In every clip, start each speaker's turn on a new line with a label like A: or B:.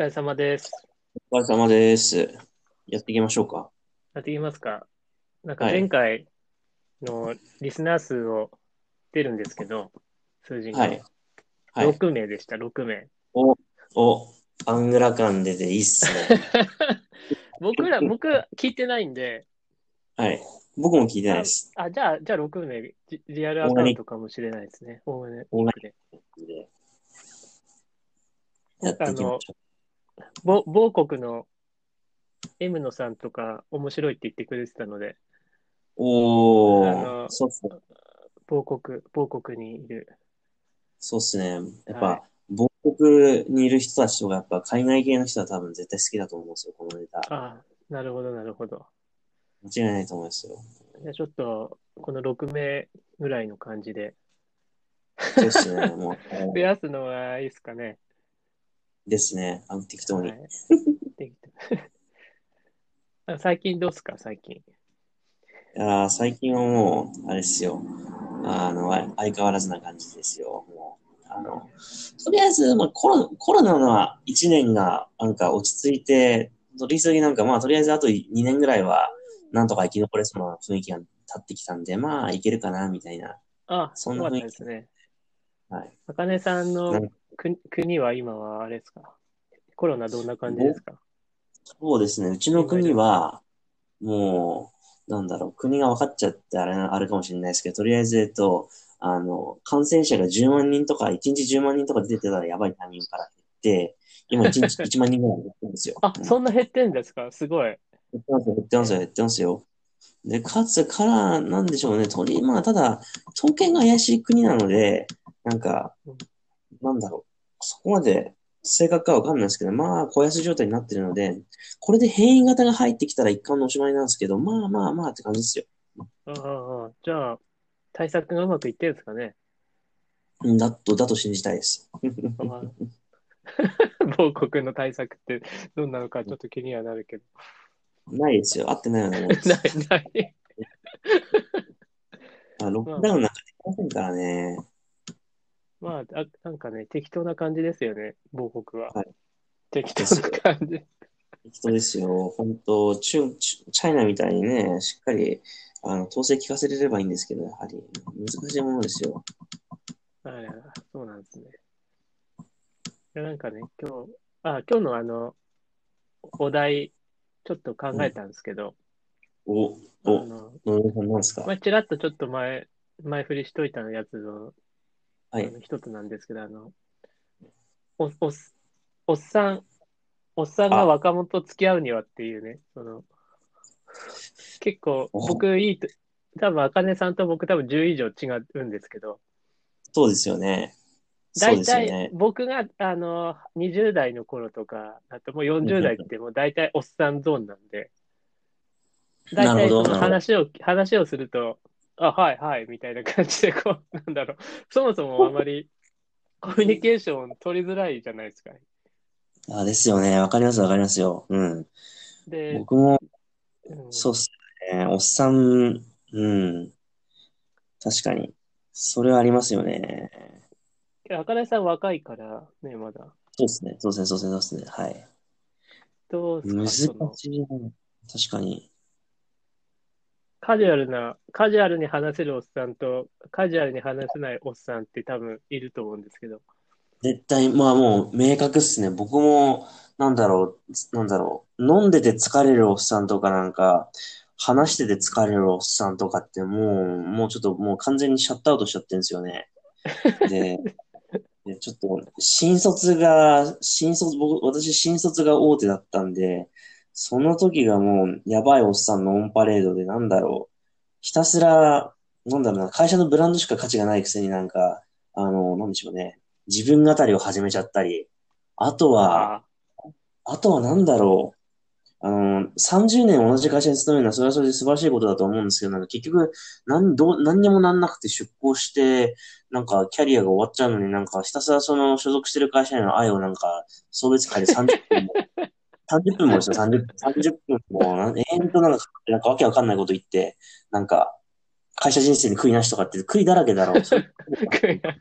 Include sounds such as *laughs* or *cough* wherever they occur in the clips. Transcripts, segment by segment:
A: 疲れ様です。
B: お疲れ様です。やっていきましょうか。
A: やっていきますか。なんか
B: はい
A: 前回のリスナー数を出るんですけど、数字が、
B: はい。はい。
A: 6名でした、6名。
B: お、アングラ感出ていいっすね。*laughs*
A: 僕ら、僕聞いてないんで、
B: はい。僕も聞いてないです。
A: あ、じゃあ、じゃあ6名、リリアルアカウントかもしれないですね。大金
B: オーガ
A: で。
B: でやっていきましょ
A: ぼ某国の M 野さんとか面白いって言ってくれてたので、
B: う。お
A: あの
B: ー、そうっすね。
A: 某国、某国にいる。
B: そうっすね。やっ
A: はい
B: ぱ、母国にいる人たちとか、やっぱ海外系の人は多分絶対好きだと思うんですよ、このネタ。
A: あなるほど、なるほど。
B: 間違いないと思いますよ。
A: じゃあちょっと、この6名ぐらいの感じで、
B: そうっすね。もう、*laughs*
A: 増やすのはいいですかね。
B: ですね。あの、適当に。
A: はい *laughs* 最近どうっすか、最近。
B: いやー最近はもう、あれですよ。あの、あ相変わらずな感じですよ。もう、あの、とりあえず、まあ、コロコロナの1年が、なんか落ち着いて、取り急ぎなんか、まあ、とりあえずあと2年ぐらいは、なんとか生き残れそうな雰囲気が立ってきたんで、まあ、いけるかな、みたいな。
A: あ、
B: そんな雰囲気
A: ですね。
B: はい。
A: あかねさんの国国は今はあれですか？コロナどんな感じですか？
B: そうですね。うちの国は、もう、なんだろう、国が分かっちゃってあれ、あるかもしれないですけど、とりあえず、えっと、あの、感染者が10万人とか、1日10万人とか出てたらやばいタイミングから減って、今1日 *laughs* 1万人ぐらい減ってるんですよ。
A: あ、
B: うん
A: そんな減ってんですか？すごい。
B: 減ってますよ、減ってますよ、減ってますよ。で、かつ、から、なんでしょうね、とり、まあ、ただ、統計が怪しい国なので、なんか
A: うん、
B: なんだろう、そこまで正確かわかんないですけど、まあ、小安状態になってるので、これで変異型が入ってきたら一貫のおしまいなんですけど、まあまあまあって感じですよ。
A: あああじゃあ、対策がうまくいってるんですかね？
B: うんだと、だと信じたいです。
A: あ *laughs* 某国の対策ってどんなのかちょっと気にはなるけど。
B: ないですよ。合ってないような *laughs*
A: い、ない。
B: まあロックダウンなんかできませんからね。
A: まあ、あなんかね、適当な感じですよね、某国は。
B: はい
A: 適当な感じ。
B: 人ですよ。本当中、チチャイナみたいにね、しっかり、あの、統制聞かせれればいいんですけど、やはり、難しいものですよ。
A: はい、そうなんですね。いやなんかね、今日、あ、今日のあの、お題、ちょっと考えたんですけど、
B: お、
A: あ
B: お、
A: の、
B: 野村さんなんですか？
A: まあ、ちらっとちょっと前、前振りしといたのやつの、
B: はい。
A: 一つなんですけど、あの、お、おっ、おっさん、おっさんが若者と付き合うにはっていうね、その、結構、
B: お
A: 僕いいと、多分、あかねさんと僕多分10以上違うんですけど、
B: そうですよね。
A: 大体
B: ね。
A: 僕が、あの、20代の頃とか、あともう40代ってもう大体おっさんゾーンなんで、大体話を、話をすると、あ、はいはい、みたいな感じで、こう、*laughs* なんだろう、そもそもあまりコミュニケーション取りづらいじゃないですか。
B: あ、ですよね。わかります、わかりますよ。うん。
A: で、
B: 僕も、
A: うん
B: そうっすね。おっさん、うん。確かに。それはありますよね。
A: あかねさん若いから、ね、まだ。
B: そうですね。そうですね、そうですね。はい。
A: どう
B: 難しいな。確かに。
A: カジュアルな、カジュアルに話せるおっさんと、カジュアルに話せないおっさんって多分いると思うんですけど。
B: 絶対、まあもう明確っすね。僕も、なんだろう、なんだろう。飲んでて疲れるおっさんとかなんか、話してて疲れるおっさんとかってもう、もうちょっともう完全にシャットアウトしちゃってるんですよね。で、*laughs* でちょっと、新卒が、新卒、僕、私新卒が大手だったんで、その時がもう、やばいおっさんのオンパレードで、なんだろう。ひたすら、なんだろうな、会社のブランドしか価値がないくせになんか、あの、なんでしょうね。自分語りを始めちゃったり、あとは、
A: あ
B: あとはなんだろう。あの、30年同じ会社に勤めるのはそれはそれで素晴らしいことだと思うんですけど、なんか結局、なん、どう、何にもなんなくて出向して、なんかキャリアが終わっちゃうのになんかひたすらその所属してる会社への愛をなんか送別会で30分も、30分もですよ、30、30分も、なん永遠となんか、なんかわけわかんないこと言って、なんか、会社人生に悔いなしとかって悔いだらけだろう。*laughs* そうい
A: な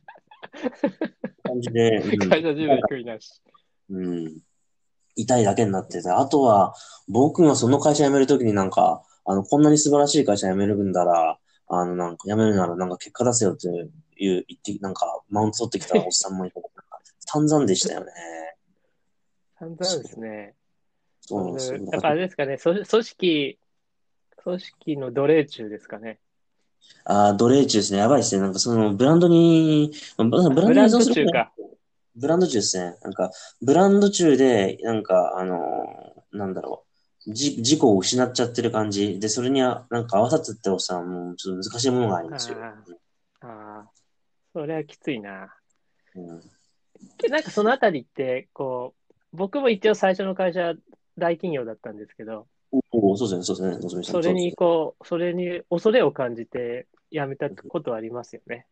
B: 感じで、うん
A: 会社中で食いなし。
B: うん。痛いだけになってて、あとは、僕がその会社辞めるときになんか、あの、こんなに素晴らしい会社辞めるんだら、あの、なんか、辞めるならなんか結果出せよっていう、言って、なんか、マウント取ってきたおっさんもいて、なんか散々でしたよね。
A: 散々ですね。
B: そうですよ。
A: やっぱあれですかね、そ組織、組織の奴隷中ですかね。
B: あー、奴隷中ですね。やばいですね。なんかその、ブランドに、ブランドに依
A: ブランド中か。
B: ブランド中ですね。なんか、ブランド中で、なんか、あのーなんだろう。じ、自己を失っちゃってる感じ。で、それには、なんか合わさってっておっさん、もうちょっと難しいものがありますよ。
A: ああ、それはきついな。
B: うん。
A: でなんかそのあたりって、こう、僕も一応最初の会社、大企業だったんですけど、
B: おお、そうですね、そうですね、のぞみさん。
A: それにこう、それに恐れを感じて辞めたことはありますよね。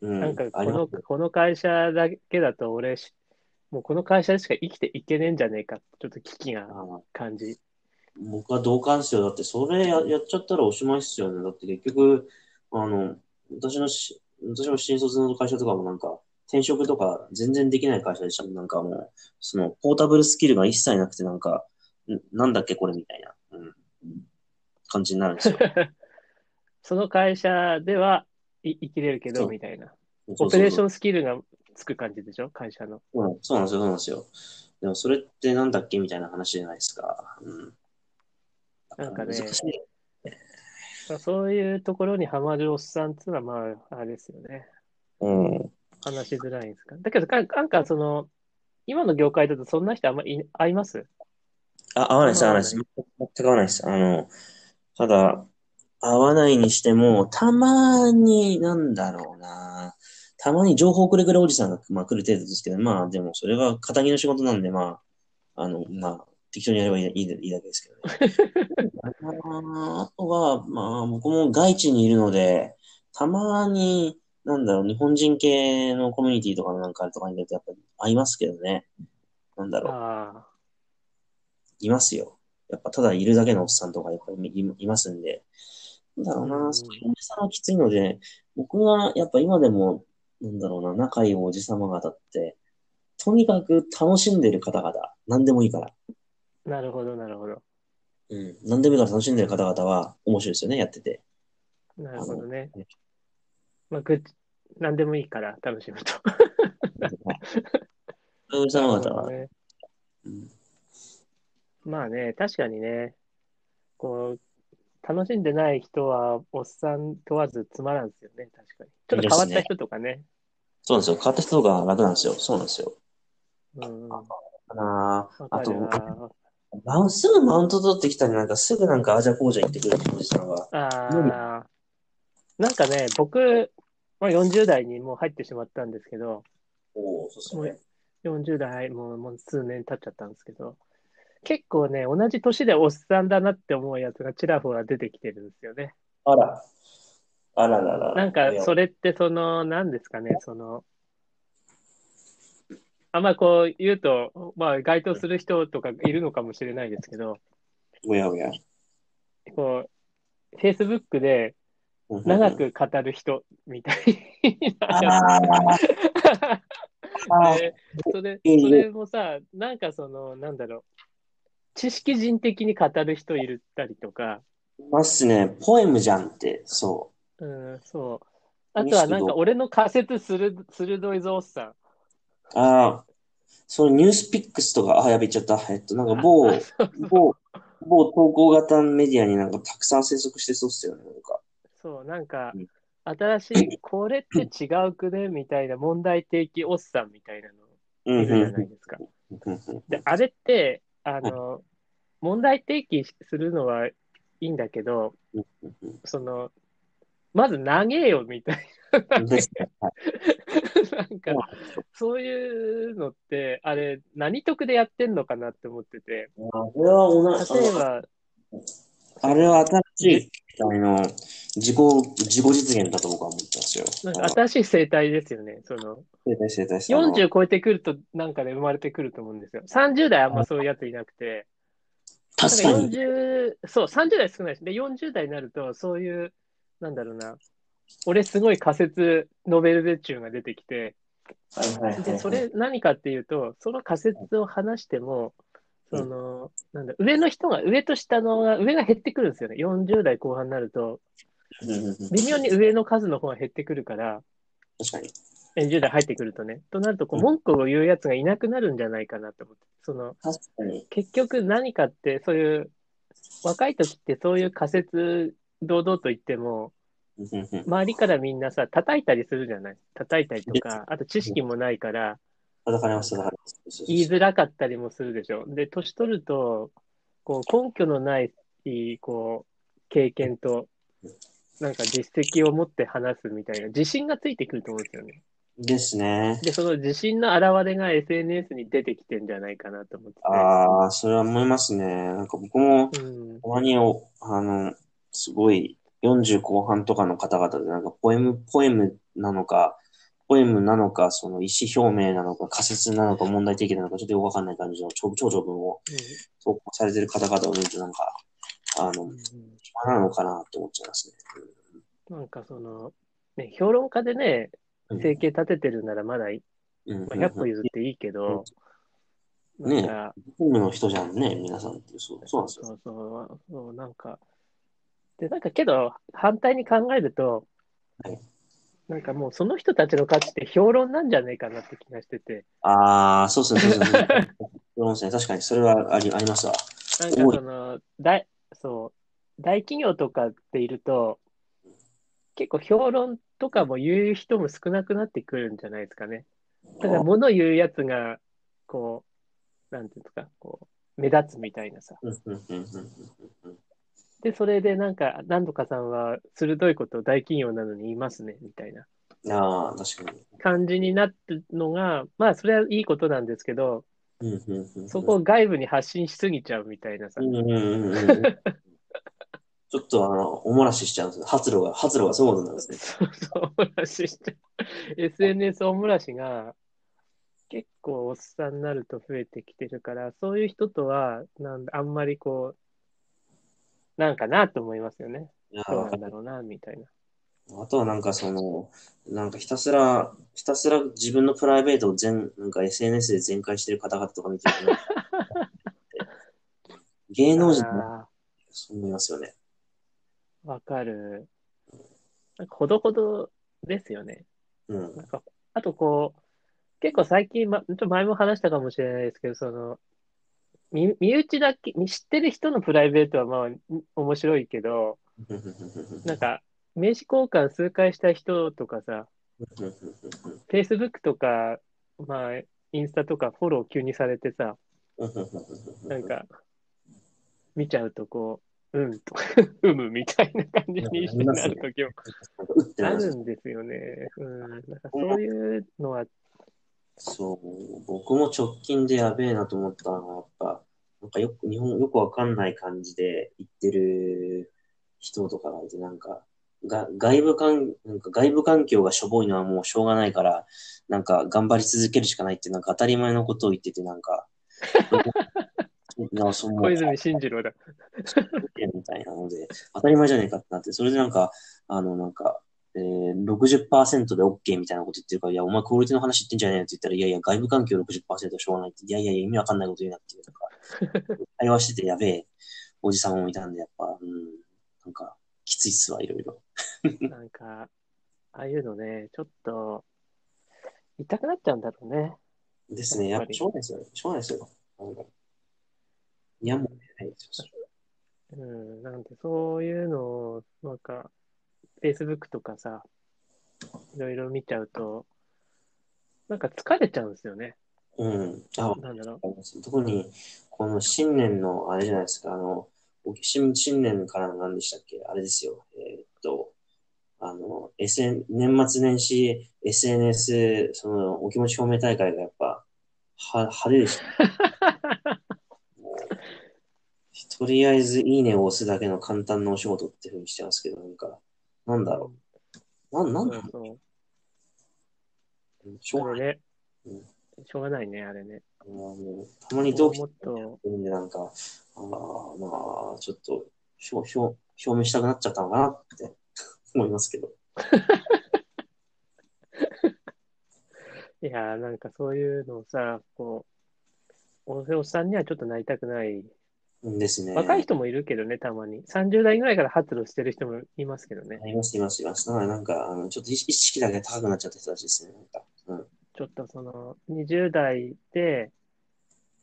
B: そうですね、
A: なんかこの、この会社だけだと俺し、もうこの会社でしか生きていけねえんじゃねえかちょっと危機が感じ。
B: 僕は同感ですよ。だって、それややっちゃったらおしまいっすよね。だって結局、あの、私のし、私の新卒の会社とかもなんか、転職とか全然できない会社でしたもん。なんかもう、その、ポータブルスキルが一切なくて、なんか、んなんだっけこれみたいな、うん、感じになるんですよ。*laughs*
A: その会社ではい生きれるけど、みたいな。オペレーショ
B: ン
A: ンスキルがつく感じでしょ？会社の。
B: そうなんですよ、そうなんですよ。でもそれってなんだっけみたいな話じゃないですか。うん。
A: なんかね
B: 難しい。
A: そういうところにハマるおっさんっていうのは、まあ、あれですよね。
B: うん。
A: 話しづらいんですか？だけど、かなんかその、今の業界だとそんな人あんまりい会います？
B: あ、合わないです、合わないです。全く合わないです。あの、ただ、合わないにしても、たまに、なんだろうな。たまに情報くれくれおじさんが、まあ、来る程度ですけど、まあ、でも、それは肩着の仕事なんで、まあ、あの、まあ、適当にやればいいいいいいだけですけどね。*laughs* ああとは、まあ、僕も外地にいるので、たまに、なんだろう、日本人系のコミュニティとかのなんかとかに出て、やっぱり会いますけどね。なんだろう。
A: あ
B: いますよ。やっぱただいるだけのおっさんとかやっぱりいいますんで。なんだろう
A: うん
B: な、そういうおじさんはきついので、僕はやっぱ今でも、なんだろうな、仲いいおじさま方って、とにかく楽しんでる方々、何でもいいから。
A: あ、なるほど、なるほど。
B: うん。何でもいいから楽しんでる方々は面白いですよね、やってて。
A: なるほどね。まあ、ぐ何でもいいから楽しむと。*laughs*
B: そう
A: ね、
B: うん
A: まあね、確かにね、こう、楽しんでない人は、おっさん問わずつまらんですよね、確かに。ちょっと変わった人とかね。
B: そうなんですよ。変わった人が楽なんですよ。そうなんですよ。
A: うん。わ
B: あーあとすぐマウント取ってきたり、なんかすぐなんかあじゃこうじゃ言ってくるおじさんは。
A: ああ、なんかね、僕、まあ、40代にもう入ってしまったんですけど、
B: おおそうですね。
A: 40代もうもう数年経っちゃったんですけど、結構ね、同じ年でおっさんだなって思うやつがちらほら出てきてるんですよね。
B: あら。あららら。
A: なんか、そ
B: れ。
A: れってその、何ですかね、その、あんまこう言うと、まあ該当する人とかいるのかもしれないですけど、
B: おやおや。
A: こう、Facebook で長く語る人みたいな *laughs* それ、
B: うん
A: それもさ、なんかその、なんだろう、知識人的に語る人いるったりとか、
B: ますね。ポエムじゃんって、そ
A: うん、そう。あとはなんか俺の仮説する、鋭いぞおっさん。
B: う。ああ。そのニュースピックスとか、あ、やべ、ちゃった。えっと、なんか某、某、某投稿型メディアになんかたくさん生息してそうっすよね、なんか。
A: そう、なんか
B: うん、
A: 新しい、これって違うくね？みたいな問題提起おっさんみたいな
B: うん、
A: のいるじゃ
B: う
A: ないですか。で、あれって、あの、問題提起するのはいいんだけど、その、まず投げよみたいな、なん。か、そういうのって、あれ、何得でやってんのかなって思ってて、
B: あれは同じ、
A: 例えば、
B: あれは新しい時代の自己、自己実現だと僕は思ってますよ。
A: なんか新しい生態ですよね。その、
B: 生態生態してあの
A: 40超えてくると、なんかね、生まれてくると思うんですよ。30代あんまそういうやついなくて、
B: 確かに。
A: 40、そう、30代少ないです。で、40代になると、そういう、なんだろうな、俺すごい仮説、ノベルベチューが出てきて、
B: はいはいはいはい
A: で、それ何かっていうと、その仮説を話しても、その、なんだ、上の人が、上と下のが、上が減ってくるんですよね。40代後半になると、微妙に上の数の方が減ってくるから、
B: 確かに。
A: え10代入ってくるとね。となると、こう、
B: うん
A: 文句を言うやつがいなくなるんじゃないかなと思って。その。結局何かって、そういう、若い時ってそういう仮説、堂々と言っても、周りからみんなさ、叩いたりするじゃない叩いたりとか、あと知識もないから、
B: 叩かれます、叩かれます。
A: 言いづらかったりもするでしょ。で、年取ると、こう、根拠のない、こう、経験と、なんか実績を持って話すみたいな、自信がついてくると思うんですよね。
B: ですね。
A: で、その自信の表れが SNS に出てきてんじゃないかなと思って、
B: ああ、それは思いますね。なんか僕も、
A: うん。
B: たまにお、あの、すごい、40後半とかの方々で、なんか、ポエム、ポエムなのか、ポエムなのか、その意思表明なのか、仮説なのか、問題提起なのか、ちょっとよくわかんない感じの長長条文を投稿されてる方々を見ると、なんか、あの、
A: うん
B: 暇なのかなって思っちゃいます
A: なんかその、ね、評論家でね、
B: ね。
A: 生計立ててるならまだ
B: うん。
A: まあ、100歩譲っていいけど、
B: うんね
A: なんか、
B: ポエムの人じゃんね、皆さんって。そう、そうなんですよ。
A: そうそう、そうなんか、で、なんかけど、反対に考えると、
B: はい
A: なんかもうその人たちの価値って評論なんじゃないかなって気がしてて、
B: ああ、そうっすね、そうっすね。そうですね。確かに、それはあり、ありますわ。
A: なんかその、大、そう、大企業とかっていると、結構評論とかも言う人も少なくなってくるんじゃないですかね。だから物言うやつが、こう、なんていうんですか、こう、目立つみたいなさ。で、それでなんか、何度かさんは鋭いことを大企業なのに言いますね、みたいな
B: ああ、確かに。
A: 感じになってるのが、まあ、それはいいことなんですけど、
B: うんうんうんうん
A: そこを外部に発信しすぎちゃうみたいなさ
B: う。んうんうんうん。ちょっとあの、おもらししちゃうんですよ。発露が、発露がそうなんですね。
A: そうそう、おもらしして。SNS おもらしが結構おっさんになると増えてきてるから、そういう人とは、なんあんまりこう、なんかなと思いますよね。
B: いや
A: どうなんだろうな、みたいな。
B: あとはなんかその、なんかひたすら、ひたすら自分のプライベートを全、なんか SNS で全開してる方々とか見てるとね、*laughs* 芸能人も
A: あ
B: そう思いますよね。
A: ーわかる。なんかほどほどですよね。
B: うん。
A: なんか、あとこう、結構最近、ま、ちょっと前も話したかもしれないですけど、その、身身内だけ、知ってる人のプライベートはまあ、ん面白いけど、なんか、名刺交換数回した人とかさ、Facebook とか、まあ、インスタとかフォロー急にされてさ、なんか、見ちゃうとこう、うんとか、*laughs* うむみたいな感じになるときもあるん。ですよね。うん。なん。かそういうのは、
B: そう、僕も直近でやべえなと思ったのは、やっぱ、なんかよく、日本よくわかんない感じで言ってる人とかがいて、なんか、が外部環、なんか外部環境がしょぼいのはもうしょうがないから、なんか頑張り続けるしかないって、なんか当たり前のことを言ってて、なんか、*laughs* なんかその
A: 小泉進次郎だ。*laughs*
B: みたいなので、当たり前じゃねえかってなって、それでなんか、あの、なんか、えー、60%で OK みたいなこと言ってるから、いや、お前クオリティの話言ってんじゃねえよって言ったら、いやいや、外部環境60%はしょうがないって、いやいやいや、意味わかんないこと言うなっていう、なんか、会話しててやべえおじさんもいたんで、やっぱ、うん、なんか、きついっすわ、いろいろ。*laughs*
A: なんか、ああいうのね、ちょっと、痛くなっちゃうんだろうね。
B: ですね、やっぱ、しょうがないですよ。しょうがないですよ。いや、もう、ないですよ。
A: うん。なんで、そういうのを、なんか、Facebook とかさ、いろいろ見ちゃうと、なんか疲れちゃうんですよね。
B: うん。あ、
A: なんだろ
B: 特に、この新年の、あれじゃないですか、あの、新新年から何でしたっけ？あれですよ。えーっと、あの、SN、年末年始 SNS、その、お気持ち表明大会がやっぱ、は、派手でした。*laughs* とりあえず、いいねを押すだけの簡単なお仕事っていうふうにしてますけど、なんか、なんだろう。なん、なんだろ
A: そう。
B: しょうがない。
A: ね
B: うん。
A: しょうがないね、あれね。
B: あのもうたまに同期
A: もっと、
B: るんで、なんか、ああ、まあ、ちょっと、表、表、表明したくなっちゃったのかなって *laughs* 思いますけど。*laughs*
A: いやー、なんかそういうのをさ、こおおっさんにはちょっとなりたくない。
B: ですね。
A: 若い人もいるけどね、たまに。30代ぐらいから発露してる人もいますけどね。
B: います、います、います。だからなんか、あのちょっと意識だけ高くなっちゃった人たちですね。なんかうん、
A: ちょっとその、20代で、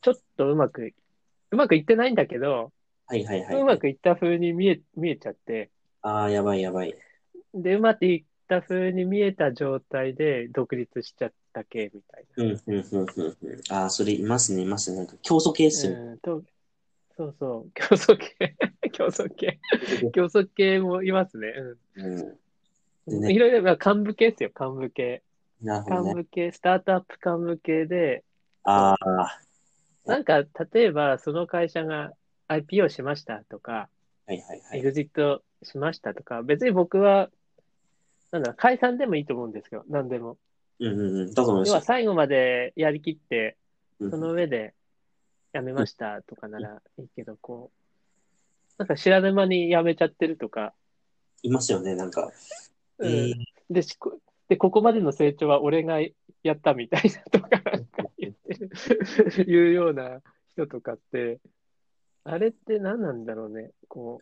A: ちょっとうまく、うまくいってないんだけど、
B: はいはいはい。
A: うまくいった風に見え、見えちゃって、
B: ああ、やばいやばい。
A: で、うまくいった風に見えた状態で独立しちゃった系みたい
B: うん、うん、うん、うん。うんああ、それいますね、いますね。なんか競争系っすよね。
A: な。うんと、そうそう、*laughs* 競争系、競争系、*laughs* 競争系もいますね。
B: うん。
A: いろいろ、まあ幹部系ですよ、幹部系。
B: なるほどね。
A: 幹部系、スタートアップ幹部系で、
B: ああ、
A: なんか、例えば、その会社が IPO しましたとか、
B: はいはいはい。
A: エグジットしましたとか、別に僕は、なんだろう、解散でもいいと思うんですよ、何でも。
B: うんうんうん。だと思います
A: 要は最後までやりきって、
B: うん
A: その上で辞めましたとかならいいけど、こう、なんか知らぬ間に辞めちゃってるとか、
B: いますよね、なんか。
A: うん。
B: えー。
A: でしこで、ここまでの成長は俺がやったみたいなとかなんか言ってる、いうような人とかって、あれって何なんだろうね、こ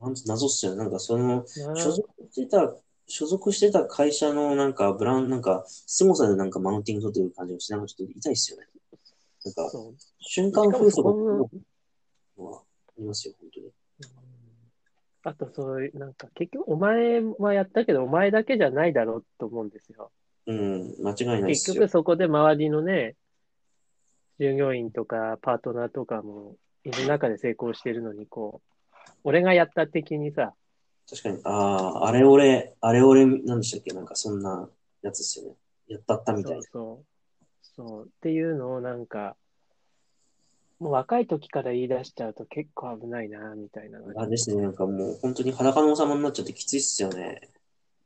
B: なんつ謎っすよね。なんかその、
A: う、な
B: 所属してた、所属してた会社のなんかブラン、なんか、凄さでなんかマウンティング取ってる感じがして、なんかちょっと痛いっすよね。なんか、瞬間風速はありますよ、本当に。
A: あと、そういう、なんか、結局、お前はやったけど、お前だけじゃないだろうと思うんですよ。
B: うん、間違いない
A: 結局、。そこで周りのね、従業員とか、パートナーとかも、いる中で成功してるのに、こう、俺がやった的にさ、
B: 確かに、ああ、あれ俺、あれ俺、なんでしたっけ？なんかそんなやつですよね。やったったみたいな。
A: そうそう。そう。っていうのをなんか、もう若い時から言い出しちゃうと結構危ないな、みたいなのが。
B: あれですね、なんかもう本当に裸の王様になっちゃってきついっすよね。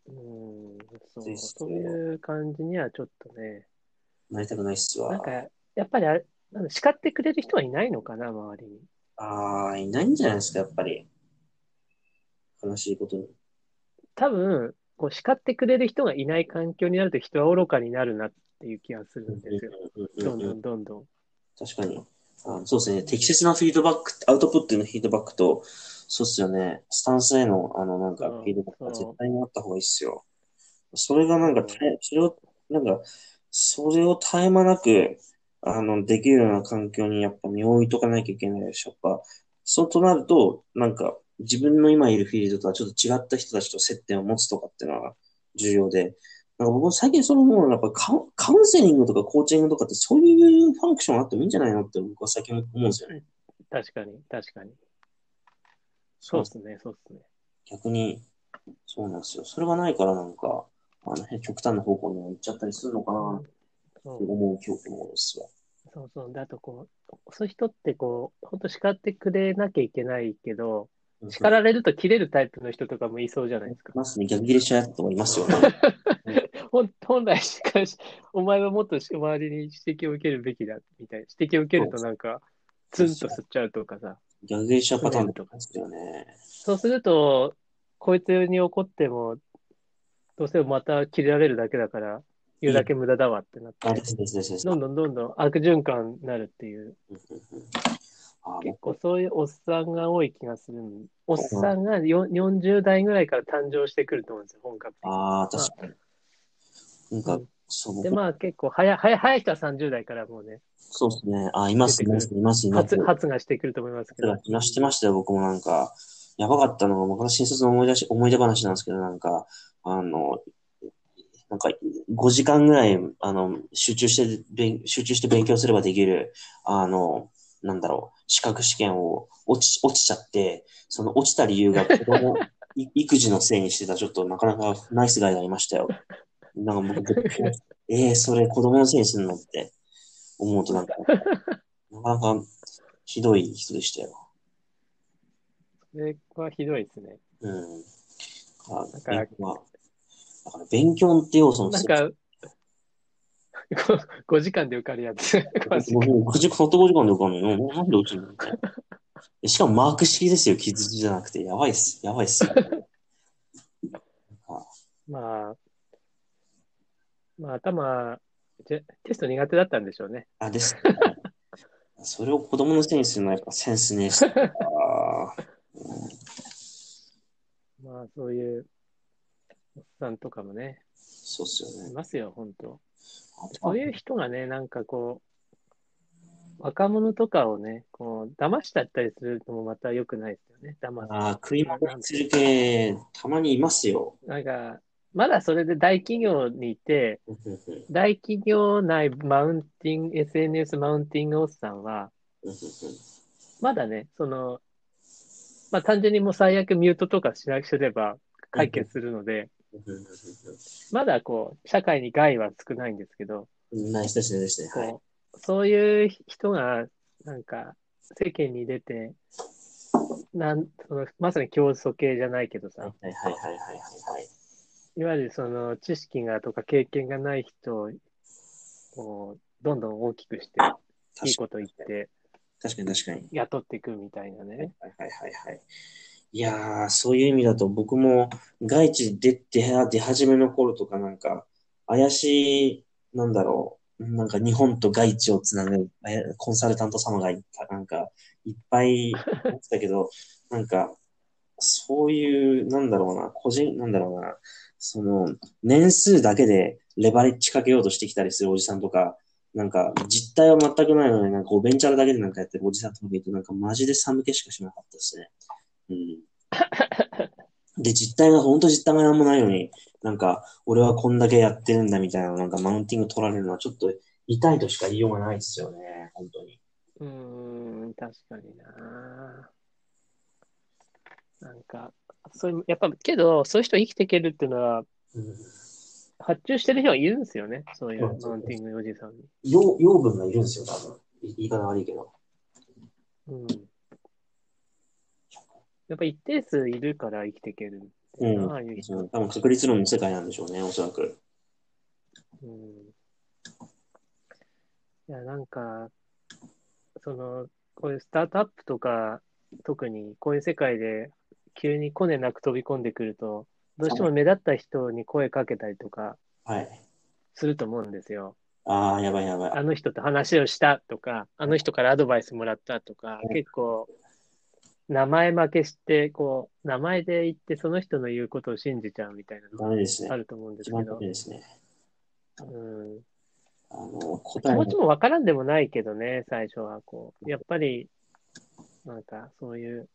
A: うん、そう。そういう感じにはちょっとね、
B: なりたくないっすわ。
A: なんか、やっぱりあれ、なんだ叱ってくれる人はいないのかな、周りに。
B: ああ、いないんじゃないですか、やっぱり。悲しいことに。
A: 多分、こう叱ってくれる人がいない環境になると人は愚かになるなっていう気がするんですよ。どんどんどんどん。
B: 確かに。あそうですね。適切なフィードバック、アウトプットへのフィードバックと、そうっすよね。スタンスへの、あの、なんか、フィードバックが絶対にあった方がいいっすよ。それがなんか、
A: そ
B: れを、なんか、それを絶え間なく、あの、できるような環境にやっぱ身を置いとかなきゃいけないでしょ。やっぱ、そうとなると、なんか、自分の今いるフィールドとはちょっと違った人たちと接点を持つとかっていうのが重要で、なんか僕も最近そのもう、やっぱカウンセリングとかコーチングとかってそういうファンクションあってもいいんじゃないのって僕は最近思うんですよね。
A: 確かに、確かに。そうですね、そうですね。
B: 逆に、そうなんですよ。それがないからなんか、あの、極端な方向に行っちゃったりするのかなって思う今日思うんですわ。
A: そうそう。だとこう、そういう人ってこう、本当叱ってくれなきゃいけないけど、叱られると切れるタイプの人とかもいそうじゃないですか
B: い。ますね。逆切れしちゃうとかいますよね。*laughs*
A: 本 *laughs* 本来しかし、お前はもっと周りに指摘を受けるべきだ、みたいな。指摘を受けるとなんか、ツンと吸っちゃうとかさ。
B: 逆切れしパターンとかですよね。
A: そうすると、こいつに怒っても、どうせまた切れられるだけだから、言うだけ無駄だわってなって。どんどんどんどん悪循環になるっていう。結構そういうおっさんが多い気がするんおっさんがよ40代ぐらいから誕生してくると思うんですよ、本格的に。
B: ああ、確かに。なんか、
A: うん
B: そう、
A: で、
B: 僕
A: まあ結構早い、早い、早い人は30代からもうね、
B: そうですね。あ、います、います、います、います。
A: 発、発がしてくると思いますけど。
B: 気がしてましたよ、僕もなんか。やばかったのが、僕の新卒の思い出し、思い出話なんですけど、なんか、あの、なんか、5時間ぐらい、あの、集中して、勉集中して勉強すればできる、あの、なんだろう、資格試験を落ち、落ちちゃって、その落ちた理由が子供、*laughs* い育児のせいにしてた、ちょっとなかなかナイスガイがいましたよ。なんか僕、ええそれ子供のせいにすんのって思うとなんか、*laughs* なかなかひどい人でしたよ。
A: それはひどいですね。
B: うん。あ
A: だから
B: 勉強はだから勉強って要素の
A: なんか、*laughs* 5時間で受かるやつ。
B: もう5時間、たった5時間で受かるのよ。なんで落ちるの？しかもマーク式ですよ、記述じゃなくて。やばいっす。やばいっす *laughs*
A: まあ、まあ頭じテスト苦手だったんでしょうね。
B: あ、です、ね。*laughs* それを子供のせいにするのはやっぱセンスねえし。あ
A: まあ、そういう、おっさんとかもね、
B: そうっすよね。
A: いますよ、本当
B: あ
A: そういう人がね、なんかこう、若者とかをね、こう、騙しちゃったりするのもまた良くないですよね。騙す。
B: あー食い物にする系、たまにいますよ。
A: なんか、まだそれで大企業にいて、大企業内マウンティング、SNS マウンティングおっさんは、まだね、その、まあ単純にもう最悪ミュートとかしなければ解決するので、まだこう、社会に害は少ないんですけど、
B: ナイスですね、ですね。はい。
A: こう、そういう人が、なんか、世間に出て、なん、その、まさに競争系じゃないけどさ、
B: はいはいはいはいはいはい。
A: いわゆるその知識がとか経験がない人を、どんどん大きくして、いいこと言って、
B: 確かに確かに。
A: 雇っていくみたいなね。
B: はいはいはいはい。いやー、そういう意味だと僕も外地出て、出始めの頃とかなんか、怪しい、なんだろう、なんか日本と外地をつなぐえコンサルタント様がいた、なんか、いっぱいいましたけど、なんか、そういう、なんだろうな、個人、なんだろうな、その、年数だけでレバレッジかけようとしてきたりするおじさんとか、なんか、実態は全くないのに、なんか、おベンチャーだけでなんかやってるおじさんとかいると、なんか、マジで寒気しかしなかったですね。うん。で、実態が、本当実態がなんもないのに、なんか、俺はこんだけやってるんだみたいな、なんか、マウンティング取られるのは、ちょっと痛いとしか言いようがないですよね、本当に。
A: うーん、確かにな。なんか、そういう、やっぱ、けど、そういう人生きていけるっていうのは、
B: うん。
A: 発注してる人はいるんですよね。そういう
B: うん
A: マウンティングのおじさんに。
B: 養、養分がいるんですよ、多分。い言い方悪いけど。
A: うん。やっぱ一定数いるから生きていけるんだよな、
B: うん
A: ああいう人。
B: うん多分確率論の世界なんでしょうね、おそらく。
A: うん。いや、なんか、その、こういうスタートアップとか、特にこういう世界で急にコネなく飛び込んでくると、どうしても目立った人に声かけたりとか
B: はい。
A: すると思うんですよ。
B: ああ、やばいやばい。
A: あの人と話をしたとか、あの人からアドバイスもらったとか、結構、名前負けして、こう、名前で言ってその人の言うことを信じちゃうみたいなの。があると思うんですけど
B: 一番ダメ、ですね。
A: うん、
B: あの、
A: 気
B: 答え
A: 持ちもわからんでもないけどね、最初は。こう、やっぱり、なんか、そういう、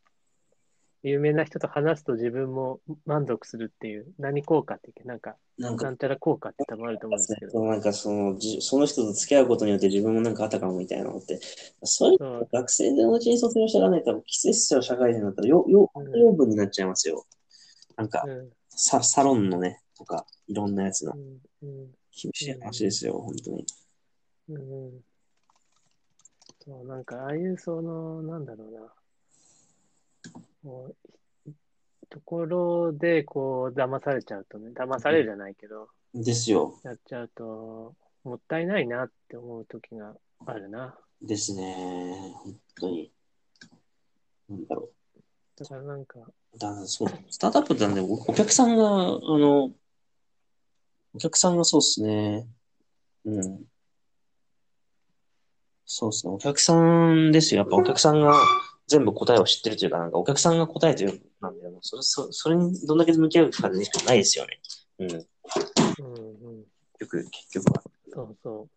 A: 有名な人と話すと自分も満足するっていう、何効果っていうか、なんか、
B: なんか
A: なんちゃら効果って多分あると思うんですけど。
B: なんかその、じその人と付き合うことによって自分もなんかあったかもみたいなのって、そういう
A: そう
B: 学生でのうちに卒業していかないと、きついっすよ、社会人だったら、よ、よ、
A: うん
B: 養分になっちゃいますよ。なんか、
A: うん
B: サ、サロンのね、とか、いろんなやつの
A: うんうん
B: 厳しい話ですよ、本当に。
A: うんそう、なんか、ああいう、その、なんだろうな。こうところで、こう、騙されちゃうとね、騙されるじゃないけど、
B: ですよ。
A: やっちゃうと、もったいないなって思う時があるな。
B: ですね。本当に。なんだろ
A: だからなんか、
B: う。だそう、スタートアップってなんで、おお客さんが、あの、お客さんがそうですね。うん。そうですね。お客さんですよ。やっぱお客さんが全部答えを知ってるというか、なんかお客さんが答えてるなんだよ。それ、そそれにどんだけ向き合うかでしかないですよね。うん。結
A: うんうん、
B: 局、結局は。
A: そうそ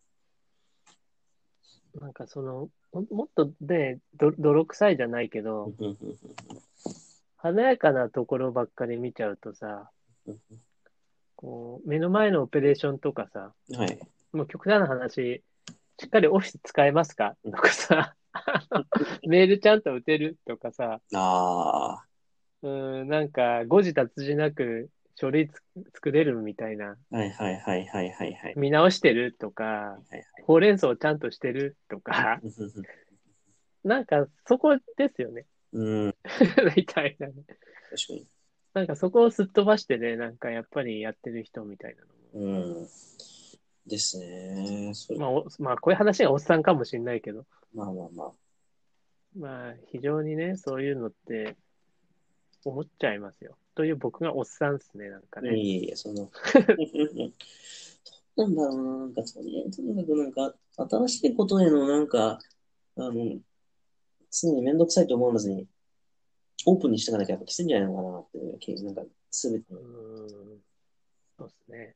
A: う。なんかその、ももっとね、ど泥臭いじゃないけど、華やかなところばっかり見ちゃうとさ、
B: うん
A: こう、目の前のオペレーションとかさ、
B: うんはい。
A: もう極端な話、しっかりオフィス使えますか？とかさ、メールちゃんと打てるとかさ、
B: あ
A: うん、なんか誤字脱字なく書類つ作れるみたいな、
B: あ。はいはいはいはいはいはい。
A: 見直してるとか、
B: はいはい
A: ほうれん草ちゃんとしてるとか、なんかそこですよね。
B: うん、*laughs*
A: みたいなね。
B: 確かに。
A: なんかそこをすっ飛ばしてね、なんかやっぱりやってる人みたいなのも。
B: うん。ですね。それ
A: まあ、おまあ、こういう話がおっさんかもしれないけど、
B: まあまあまあ。
A: まあ、非常にね、そういうのって思っちゃいますよ。という僕がおっさんですね、なんかね。
B: いえいえ、その。*laughs* なんだろうな、なんかとにとにかくなんか、新しいことへのなんか、あの、常にめんどくさいと思わずに、オープンにしていかなきゃやっぱきついんじゃないのかなっていう気なんか、すべて。
A: うん。そうですね。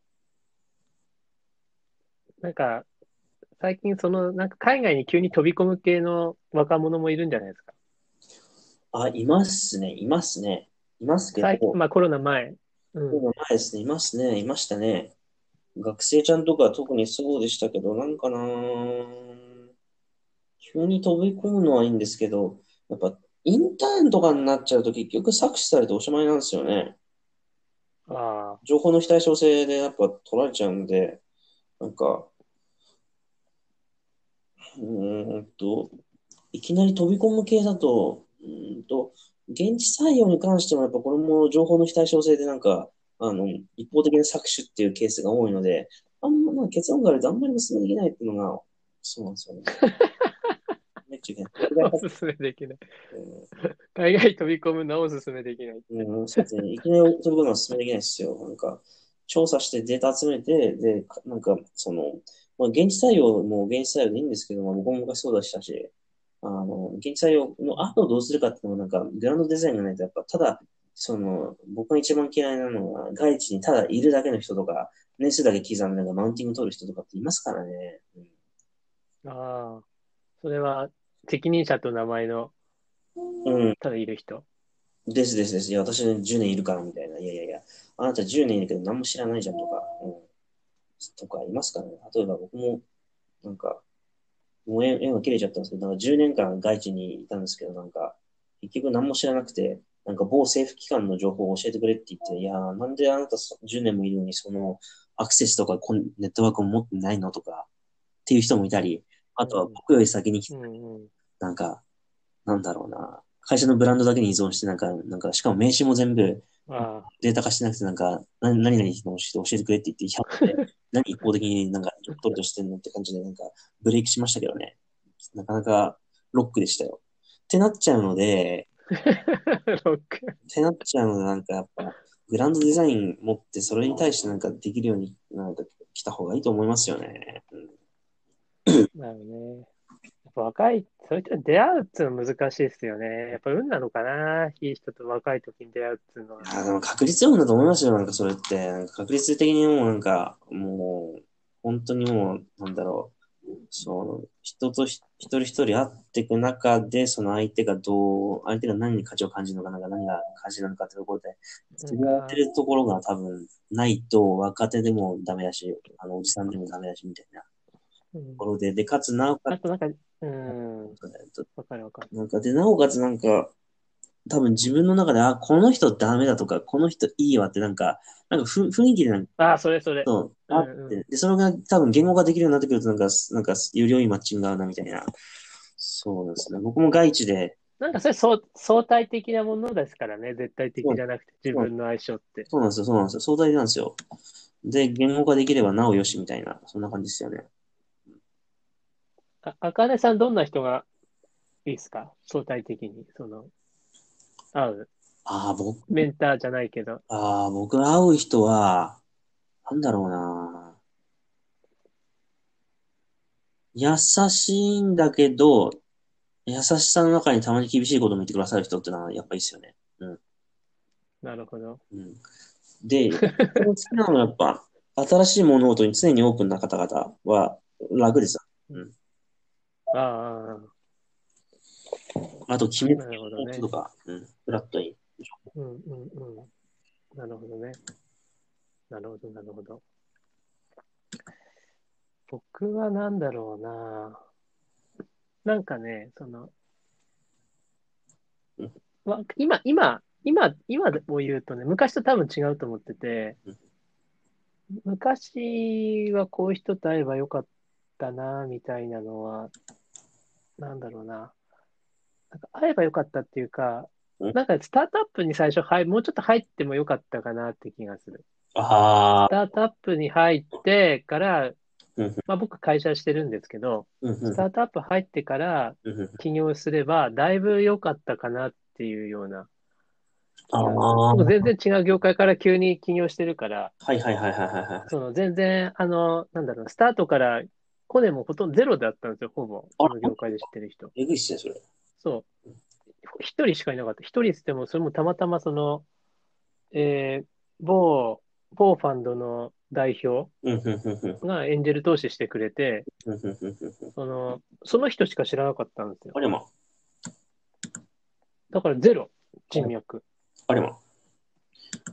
A: なんか、最近その、なんか海外に急に飛び込む系の若者もいるんじゃないですか？
B: あ、いますね、いますね。いますけど、
A: 最近、まあコロナ前。うん。
B: そう前ですね、いますね、いましたね。学生ちゃんとか特にそうでしたけど、なんかな急に飛び込むのはいいんですけど、やっぱインターンとかになっちゃうと結局搾取されておしまいなんですよね。
A: ああ、
B: 情報の非対称性でやっぱ取られちゃうんで、なんか、うーんと、いきなり飛び込む系だと、うーんと、現地採用に関してもやっぱこれも情報の非対称性でなんか、あの、一方的な搾取っていうケースが多いので、あんま、まあ結論から言うとあんまりお勧めできないっていうのが、そうなんですよね。*laughs* めっちゃいけない。
A: おすすめできない。海外飛び込むのはおすすめできない。
B: うん、そうですね。いきなり飛び込むのは進めできないですよ。なんか、調査してデータ集めて、で、かなんか、その、まあ、現地採用も現地採用でいいんですけども、僕も昔そうでしたし、あの、現地採用の後どうするかっていうのもなんか、グランドデザインがないと、やっぱ、ただ、その、僕が一番嫌いなのは、外地にただいるだけの人とか、年数だけ刻んでなんかマウンティング取る人とかっていますからね。うん
A: ああ、それは責任者と名前の
B: うん、
A: ただいる人。
B: ですですです。いや、私10年いるからみたいな。いやいやいや、あなた10年いるけど何も知らないじゃんとか、うん、とかいますからね。例えば僕も、なんか、もう縁縁が切れちゃったんですけど、なんか10年間外地にいたんですけど、なんか、結局何も知らなくて、なんか某政府機関の情報を教えてくれって言って、いやー、なんであなたそ10年もいるのにそのアクセスとかネットワークを持ってないのとか、っていう人もいたり、あとは僕より先に来て
A: うんうん。
B: なんか、なんだろうな。会社のブランドだけに依存して、なんか、なんか、しかも名刺も全部データ化してなくて、なんか、な何々の人教えてくれって言って、100で、何一方的になんか、取るとしてんのって感じで、なんか、ブレイクしましたけどね。なかなか、ロックでしたよ。ってなっちゃうので、*laughs*
A: ロック。
B: ってなっちゃうので、なんか、やっぱ、グランドデザイン持って、それに対してなんかできるように、なんか、来た方がいいと思いますよね。うん
A: なるね。若い、そういう人に出会うっていうのは難しいですよね。やっぱ運なのかな。いい人と若い時に出会うっていうのは。
B: いや、でも確率論だと思いますよ、なんかそれって。なんか確率的にもうなんか、もう、本当にもう、なんだろう。その、人とひ一人一人会っていく中で、その相手がどう、相手が何に価値を感じるのか、なんか何が価値なのかってところで、釣り合ってるところが多分ないと、若手でもダメだし、あの、おじさんでもダメだし、みたいなころで、で、かつ、なおか
A: あとなんか、うん、
B: つ、
A: わかるわかる。
B: なんか、で、なおかつなんか、多分自分の中で、あ、この人ダメだとか、この人いいわってなんか、なんかふ雰囲気でなんか、
A: ああ、それそれ。
B: そう、
A: うん
B: あって、で、それが多分言語化できるようになってくると、なんか、なんか、より良いマッチングが合うな、みたいな。そうですね。僕も外地で、
A: なんかそれ相相対的なものですからね。絶対的じゃなくて、自分の相性って。
B: そうなんですよ、そうなんですよ。相対なんですよ。で、言語化できればなおよし、みたいな、そんな感じですよね。
A: あ、あかねさん、どんな人がいいですか？相対的に。その、合う。
B: ああ、僕、
A: メンターじゃないけど。
B: ああ、僕が会う人は、なんだろうな。優しいんだけど、優しさの中にたまに厳しいことを見てくださる人ってのはやっぱいいですよね。
A: なるほど。
B: うん。で、好きなのはやっぱ、新しい物事に常にオープンな方々は楽です。
A: ああ、
B: あと、決めつとか、うん、フラットに。
A: うんうんうん。なるほどね。なるほど、なるほど。僕はなんだろうな。なんかね、その今、今、今、今を言うとね、昔と多分違うと思ってて
B: うん、
A: 昔はこういう人と会えばよかったな、みたいなのは、なんだろうな。なんか会えばよかったっていうか、
B: うん？
A: なんかスタートアップに最初入、もうちょっと入ってもよかったかなって気がする。
B: ああ
A: ス、タートアップに入ってから、
B: うん
A: まあ僕会社してるんですけど、スタートアップ入ってから起業すれば、だいぶ良かったかなっていうような
B: あ
A: 全然違う業界から急に起業してるから、
B: いはいはいはいはいはい。
A: その全然、あの、なんだろう、スタートから、コネもほとんどゼロだったんですよ、ほぼ。
B: あ
A: この業界で知ってる人。
B: えぐいっすね、それ。
A: そう。一人しかいなかった。一人っつっても、それもたまたまその、えー、某、某ファンドの代表がエンジェル投資してくれて。その、その人しか知らなかったんですよ
B: あ。れま、
A: だからゼロ、人脈。
B: あれま。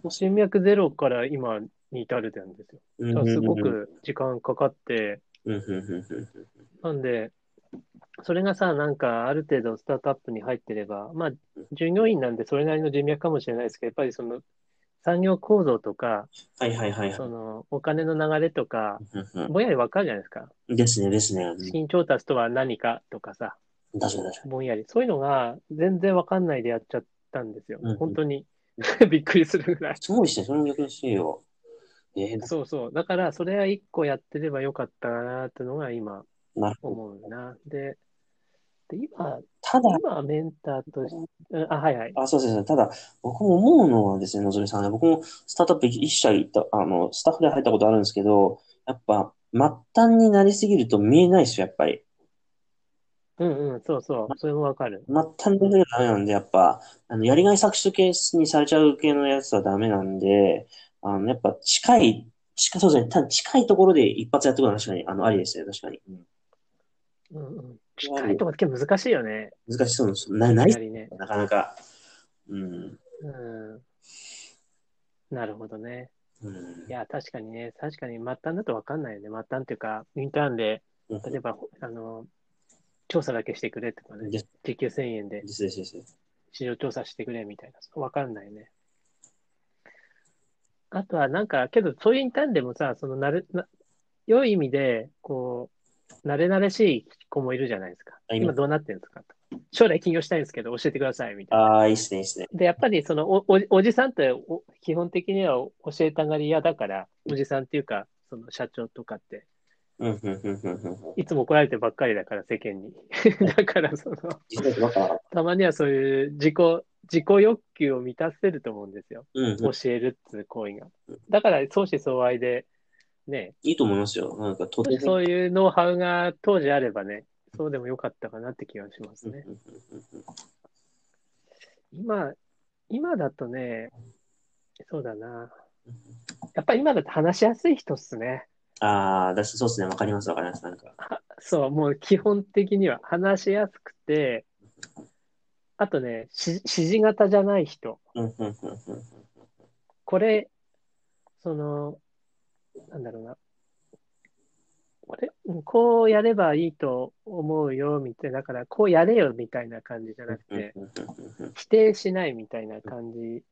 A: 人脈ゼロから今に至るんですよ。すご。く時間かかって、
B: うん、ふんふんふんふん。
A: なんで、それがさ、なんかある程度スタートアップに入ってれば、まあ、従業員なんでそれなりの人脈かもしれないですけど、やっぱりその産業構造とか、
B: はいはいはいはい。
A: そのお金の流れとか、ぼんやりわかるじゃないですか。
B: ですね、ですね。
A: 資金調達とは何かとかさ、
B: 確かに確か
A: ぼんやり。そういうのが全然わかんないでやっちゃったんですよ
B: うんうん。
A: 本当に *laughs* びっくりするぐらい
B: に。。すごいですね、それも逆にしてよ。えー、
A: そうそう。だから、それは一個やってればよかったなっていうのが今
B: なるほど。
A: 思うな。で、で今、
B: ただ、
A: 今メンターとし、うんあ、はいはい。
B: あ、そうですね。ただ、僕も思うのはですね、のぞみさんね、僕もスタートアップ一社行った、あの、スタッフで入ったことあるんですけど、やっぱ、末端になりすぎると見えないですよ、やっぱり。
A: うんうん、そうそう。それもわかる。
B: 末端になりすぎるとダメなんで、やっぱ、あの、やりがい搾取ケースにされちゃう系のやつはダメなんで、あの、やっぱ近い、近、そうですね、た近いところで一発やってくるのは確かに、あの、ありですね、確かに。うん
A: うんうん。近いとこって難しいよね。
B: 難しそうです。な、ない
A: ね。
B: なかなか。うん。
A: うん。なるほどね。
B: うん
A: いや、確かにね。確かに末端だとわかんないよね。末端っていうか、インターンで、
B: うん
A: 例えば、あの、調査だけしてくれとかね。時給1000円で。市場調査してくれみたいな。わかんないね。あとはなんか、けどそういうインターンでもさ、そのなる、な、良い意味で、こう、慣れ慣れしい子もいるじゃないですか。今どうなってるんですかと将来起業したいんですけど教えてくださいみたいな。
B: ああ、いいっすね、いいっすね。
A: で、やっぱりそのおおおじさんってお基本的には教えたがり屋だから、おじさんっていうか、その社長とかって、
B: うん、うん、うん、うん、うん。
A: いつも怒られてばっかりだから、世間に。*laughs* だから、その、たまにはそういう自己、自己欲求を満たせると思うんですよ。
B: うん、うん。
A: 教えるっていう行為が。だから、相思相愛で、ね、
B: いいと思いますよ。なんか、とても。
A: もしそういうノウハウが当時あればね、そうでもよかったかなって気がしますね。今、今だとね、そうだな。やっぱり今だと話しやすい人っすね。
B: ああ、だし、そうですね。わかります、わかります。なんか。
A: は *laughs* そう、もう基本的には話しやすくて、あとね、し指示型じゃない人。これ、その、なんだろうな。これ、うんこうやればいいと思うよ、みたいな。だから、こうやれよ、みたいな感じじゃなくて、否定しないみたいな感じ。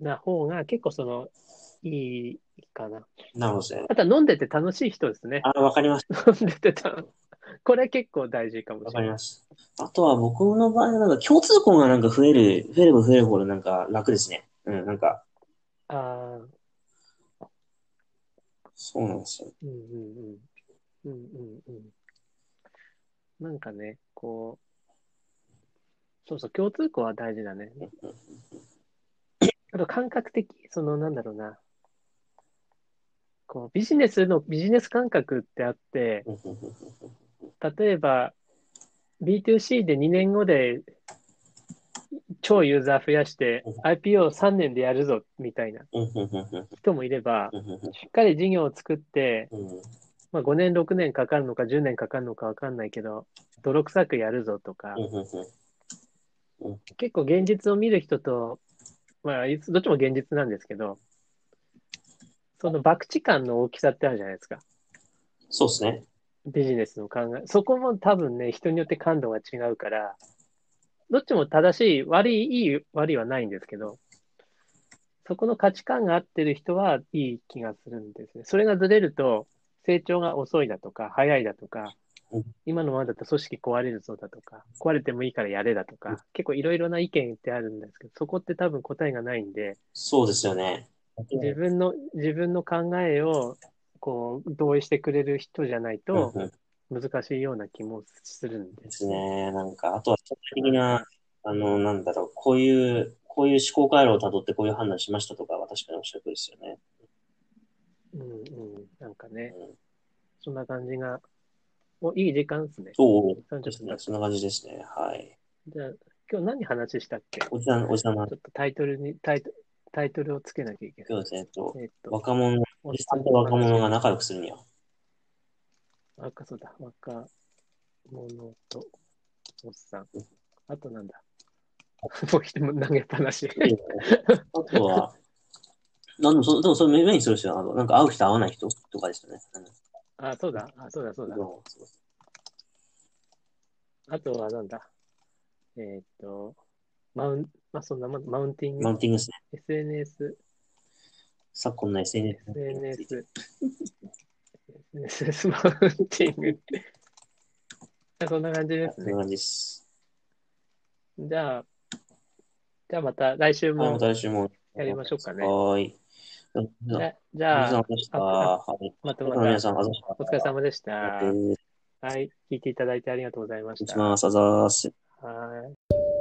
A: な方が結構その、いいかな。
B: なるほど。
A: あとは飲んでて楽しい人ですね。
B: ああ、わかります。*laughs*
A: 飲んでてた。*laughs* これ結構大事かも
B: わ
A: しれない。
B: かります。あとは僕の場合はなんか共通項がなんか増える、増えれば増えるほどなんか楽ですね。うん、なんか、
A: ああ、
B: そうなんですよ。
A: うんうんうん。うんうんうん。なんかね、こう、そうそう、共通項は大事だね。あと感覚的、そのなんだろうな。こう、ビジネスのビジネス感覚ってあって、例えば B2C で2年後で超ユーザー増やして IPO3 年でやるぞみたいな人もいれば、しっかり事業を作って、まあ、5年、6年かかるのか10年かかるのかわかんないけど、泥臭くやるぞとか、結構現実を見る人と、まあ、どっちも現実なんですけど、その博打感の大きさってあるじゃないですか。
B: そうですね。
A: ビジネスの考え。そこも多分ね、人によって感度が違うから、どっちも正しい、悪い、いい、悪いはないんですけど、そこの価値観が合ってる人はいい気がするんですね。それがずれると、成長が遅いだとか、早いだとか
B: うん、
A: 今のままだと組織壊れるぞだとか、壊れてもいいからやれだと
B: うん
A: か、結構いろいろな意見ってあるんですけど、そこって多分答えがないんで、
B: そうですよね。
A: 自分の、自分の考えを、こう、同意してくれる人じゃないと難しいような気もするんで
B: ですね。なんか、あとは、相対的なあの、なんだろう、こういう、こういう思考回路をたどってこういう判断しましたとかは確かにおっしゃる通りですよね。
A: うんうん。なんかね、
B: うん
A: そんな感じが、お、いい時間ですね。
B: そう
A: 30
B: ですね。そんな感じですね。はい。
A: じゃあ、今日何話したっけ？
B: おじさん、おじさんの
A: ちょっとタイトルに、タイトタイトルをつけなきゃいけない。
B: 今日ですね、えっと、
A: えっと、
B: 若者、
A: お
B: おじさんと若者が仲良くするには。
A: 若、そうだ、若者とおっさん。あとなんだ。もう一人も投げっぱなし。
B: あとは、なんでもそ、でもそれ目にする人は、あの、なんか会う人会わない人とかですよね。
A: あ、そうだ、あ、そうだ、そうだ。
B: ど
A: あとはなんだ。えーっと、マウン、まあ、そんなマウンティング、
B: マウンティングですね。
A: SNS、
B: 昨今の SNS。
A: SNS、SNS マウンティングって。*laughs* そんな感じですね
B: そんな。感じです。
A: じゃあ、じゃあまた来週
B: はい、
A: も
B: また来週も。
A: やりましょうかね。
B: はーい。じゃあ、ました。
A: また
B: 皆さん。
A: お疲れ様でした。
B: お願いし
A: はい、聞いていただいてありがとうございました。
B: ます。あざーす。
A: はい。